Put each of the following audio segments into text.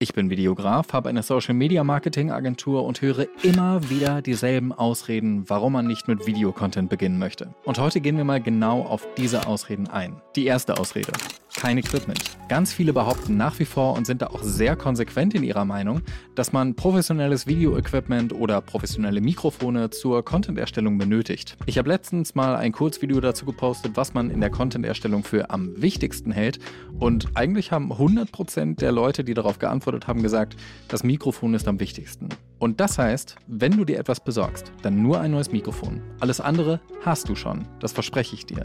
Ich bin Videograf, habe eine Social Media Marketing Agentur und höre immer wieder dieselben Ausreden, warum man nicht mit Videocontent beginnen möchte. Und heute gehen wir mal genau auf diese Ausreden ein. Die erste Ausrede kein Equipment. Ganz viele behaupten nach wie vor und sind da auch sehr konsequent in ihrer Meinung, dass man professionelles Video-Equipment oder professionelle Mikrofone zur Content-Erstellung benötigt. Ich habe letztens mal ein Kurzvideo dazu gepostet, was man in der Content-Erstellung für am wichtigsten hält und eigentlich haben 100% der Leute, die darauf geantwortet haben, gesagt, das Mikrofon ist am wichtigsten. Und das heißt, wenn du dir etwas besorgst, dann nur ein neues Mikrofon. Alles andere hast du schon, das verspreche ich dir.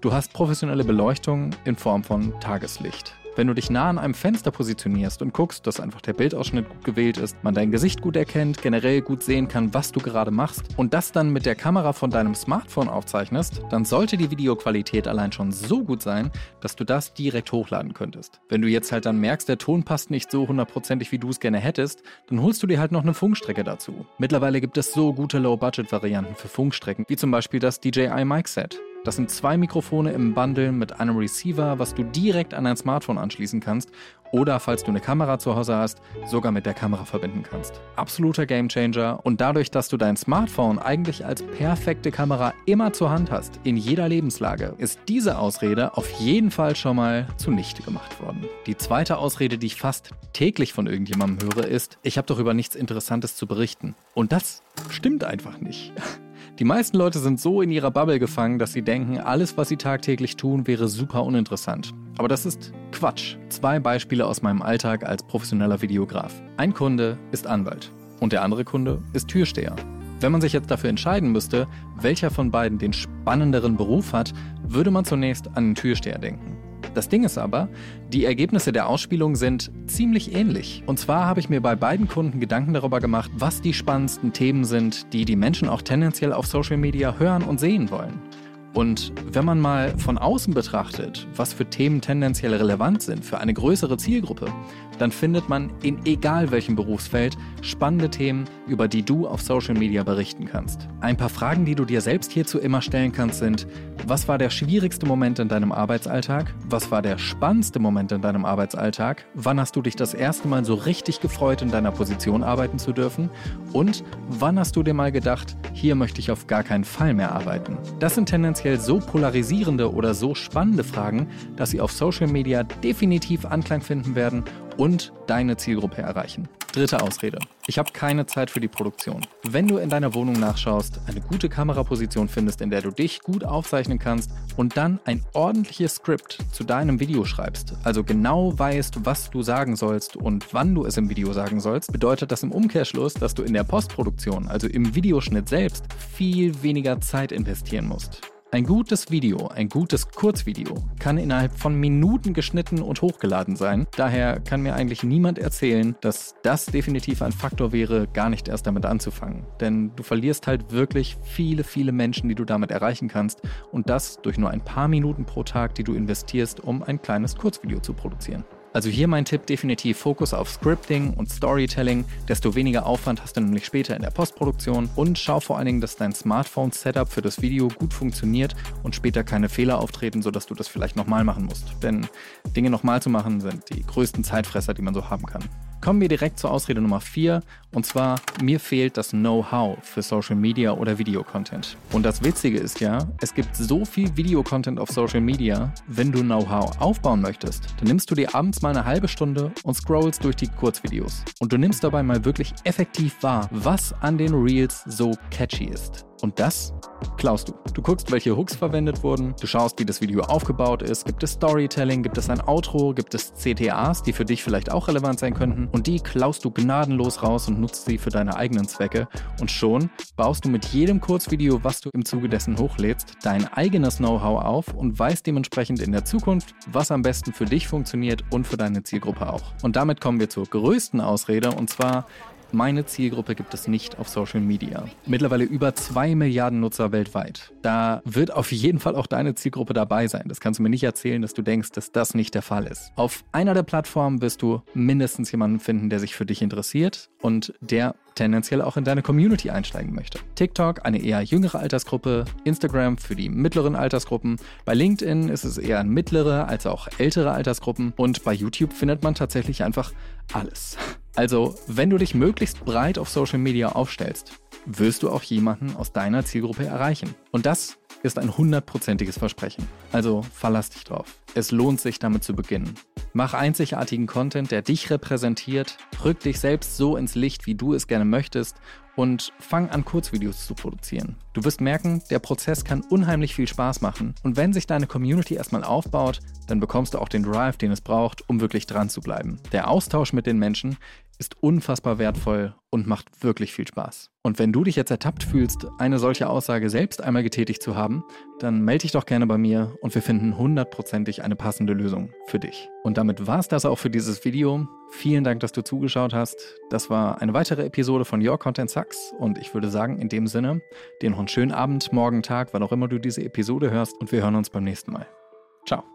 Du hast professionelle Beleuchtung in Form von Tageslicht. Wenn du dich nah an einem Fenster positionierst und guckst, dass einfach der Bildausschnitt gut gewählt ist, man dein Gesicht gut erkennt, generell gut sehen kann, was du gerade machst und das dann mit der Kamera von deinem Smartphone aufzeichnest, dann sollte die Videoqualität allein schon so gut sein, dass du das direkt hochladen könntest. Wenn du jetzt halt dann merkst, der Ton passt nicht so hundertprozentig, wie du es gerne hättest, dann holst du dir halt noch eine Funkstrecke dazu. Mittlerweile gibt es so gute Low-Budget-Varianten für Funkstrecken, wie zum Beispiel das DJI Mic Set. Das sind zwei Mikrofone im Bundle mit einem Receiver, was du direkt an dein Smartphone anschließen kannst oder falls du eine Kamera zu Hause hast, sogar mit der Kamera verbinden kannst. Absoluter Gamechanger und dadurch, dass du dein Smartphone eigentlich als perfekte Kamera immer zur Hand hast, in jeder Lebenslage, ist diese Ausrede auf jeden Fall schon mal zunichte gemacht worden. Die zweite Ausrede, die ich fast täglich von irgendjemandem höre, ist, ich habe doch über nichts Interessantes zu berichten. Und das stimmt einfach nicht. Die meisten Leute sind so in ihrer Bubble gefangen, dass sie denken, alles, was sie tagtäglich tun, wäre super uninteressant. Aber das ist Quatsch. Zwei Beispiele aus meinem Alltag als professioneller Videograf. Ein Kunde ist Anwalt und der andere Kunde ist Türsteher. Wenn man sich jetzt dafür entscheiden müsste, welcher von beiden den spannenderen Beruf hat, würde man zunächst an den Türsteher denken. Das Ding ist aber, die Ergebnisse der Ausspielung sind ziemlich ähnlich. Und zwar habe ich mir bei beiden Kunden Gedanken darüber gemacht, was die spannendsten Themen sind, die die Menschen auch tendenziell auf Social Media hören und sehen wollen. Und wenn man mal von außen betrachtet, was für Themen tendenziell relevant sind für eine größere Zielgruppe, dann findet man in egal welchem Berufsfeld spannende Themen, über die du auf Social Media berichten kannst. Ein paar Fragen, die du dir selbst hierzu immer stellen kannst, sind, was war der schwierigste Moment in deinem Arbeitsalltag? Was war der spannendste Moment in deinem Arbeitsalltag? Wann hast du dich das erste Mal so richtig gefreut, in deiner Position arbeiten zu dürfen? Und wann hast du dir mal gedacht, hier möchte ich auf gar keinen Fall mehr arbeiten? Das sind tendenziell so polarisierende oder so spannende Fragen, dass sie auf Social Media definitiv Anklang finden werden und deine Zielgruppe erreichen. Dritte Ausrede. Ich habe keine Zeit für die Produktion. Wenn du in deiner Wohnung nachschaust, eine gute Kameraposition findest, in der du dich gut aufzeichnen kannst und dann ein ordentliches Skript zu deinem Video schreibst, also genau weißt, was du sagen sollst und wann du es im Video sagen sollst, bedeutet das im Umkehrschluss, dass du in der Postproduktion, also im Videoschnitt selbst, viel weniger Zeit investieren musst. Ein gutes Video, ein gutes Kurzvideo, kann innerhalb von Minuten geschnitten und hochgeladen sein. Daher kann mir eigentlich niemand erzählen, dass das definitiv ein Faktor wäre, gar nicht erst damit anzufangen. Denn du verlierst halt wirklich viele, viele Menschen, die du damit erreichen kannst. Und das durch nur ein paar Minuten pro Tag, die du investierst, um ein kleines Kurzvideo zu produzieren. Also hier mein Tipp definitiv Fokus auf Scripting und Storytelling. Desto weniger Aufwand hast du nämlich später in der Postproduktion und schau vor allen Dingen, dass dein Smartphone-Setup für das Video gut funktioniert und später keine Fehler auftreten, sodass du das vielleicht nochmal machen musst. Denn Dinge nochmal zu machen sind die größten Zeitfresser, die man so haben kann. Kommen wir direkt zur Ausrede Nummer 4 und zwar, mir fehlt das Know-how für Social Media oder Videocontent. Und das Witzige ist ja, es gibt so viel Videocontent auf Social Media, wenn du Know-how aufbauen möchtest, dann nimmst du dir abends mal eine halbe Stunde und scrollst durch die Kurzvideos. Und du nimmst dabei mal wirklich effektiv wahr, was an den Reels so catchy ist. Und das klaust du. Du guckst, welche Hooks verwendet wurden, du schaust, wie das Video aufgebaut ist, gibt es Storytelling, gibt es ein Outro, gibt es CTAs, die für dich vielleicht auch relevant sein könnten? Und die klaust du gnadenlos raus und nutzt sie für deine eigenen Zwecke. Und schon baust du mit jedem Kurzvideo, was du im Zuge dessen hochlädst, dein eigenes Know-how auf und weißt dementsprechend in der Zukunft, was am besten für dich funktioniert und für deine Zielgruppe auch. Und damit kommen wir zur größten Ausrede und zwar Meine Zielgruppe gibt es nicht auf Social Media. Mittlerweile über zwei Milliarden Nutzer weltweit. Da wird auf jeden Fall auch deine Zielgruppe dabei sein. Das kannst du mir nicht erzählen, dass du denkst, dass das nicht der Fall ist. Auf einer der Plattformen wirst du mindestens jemanden finden, der sich für dich interessiert und der tendenziell auch in deine Community einsteigen möchte. TikTok eine eher jüngere Altersgruppe, Instagram für die mittleren Altersgruppen, bei LinkedIn ist es eher mittlere als auch ältere Altersgruppen und bei YouTube findet man tatsächlich einfach alles. Also, wenn du dich möglichst breit auf Social Media aufstellst, wirst du auch jemanden aus deiner Zielgruppe erreichen. Und das ist ein hundertprozentiges Versprechen. Also verlass dich drauf. Es lohnt sich damit zu beginnen. Mach einzigartigen Content, der dich repräsentiert, rück dich selbst so ins Licht, wie du es gerne möchtest und fang an, Kurzvideos zu produzieren. Du wirst merken, der Prozess kann unheimlich viel Spaß machen und wenn sich deine Community erstmal aufbaut, dann bekommst du auch den Drive, den es braucht, um wirklich dran zu bleiben. Der Austausch mit den Menschen ist unfassbar wertvoll und macht wirklich viel Spaß. Und wenn du dich jetzt ertappt fühlst, eine solche Aussage selbst einmal getätigt zu haben, dann melde dich doch gerne bei mir und wir finden hundertprozentig eine passende Lösung für dich. Und damit war es das auch für dieses Video. Vielen Dank, dass du zugeschaut hast. Das war eine weitere Episode von Your Content Sucks und ich würde sagen, in dem Sinne, dir noch einen schönen Abend, morgen, Tag, wann auch immer du diese Episode hörst und wir hören uns beim nächsten Mal. Ciao.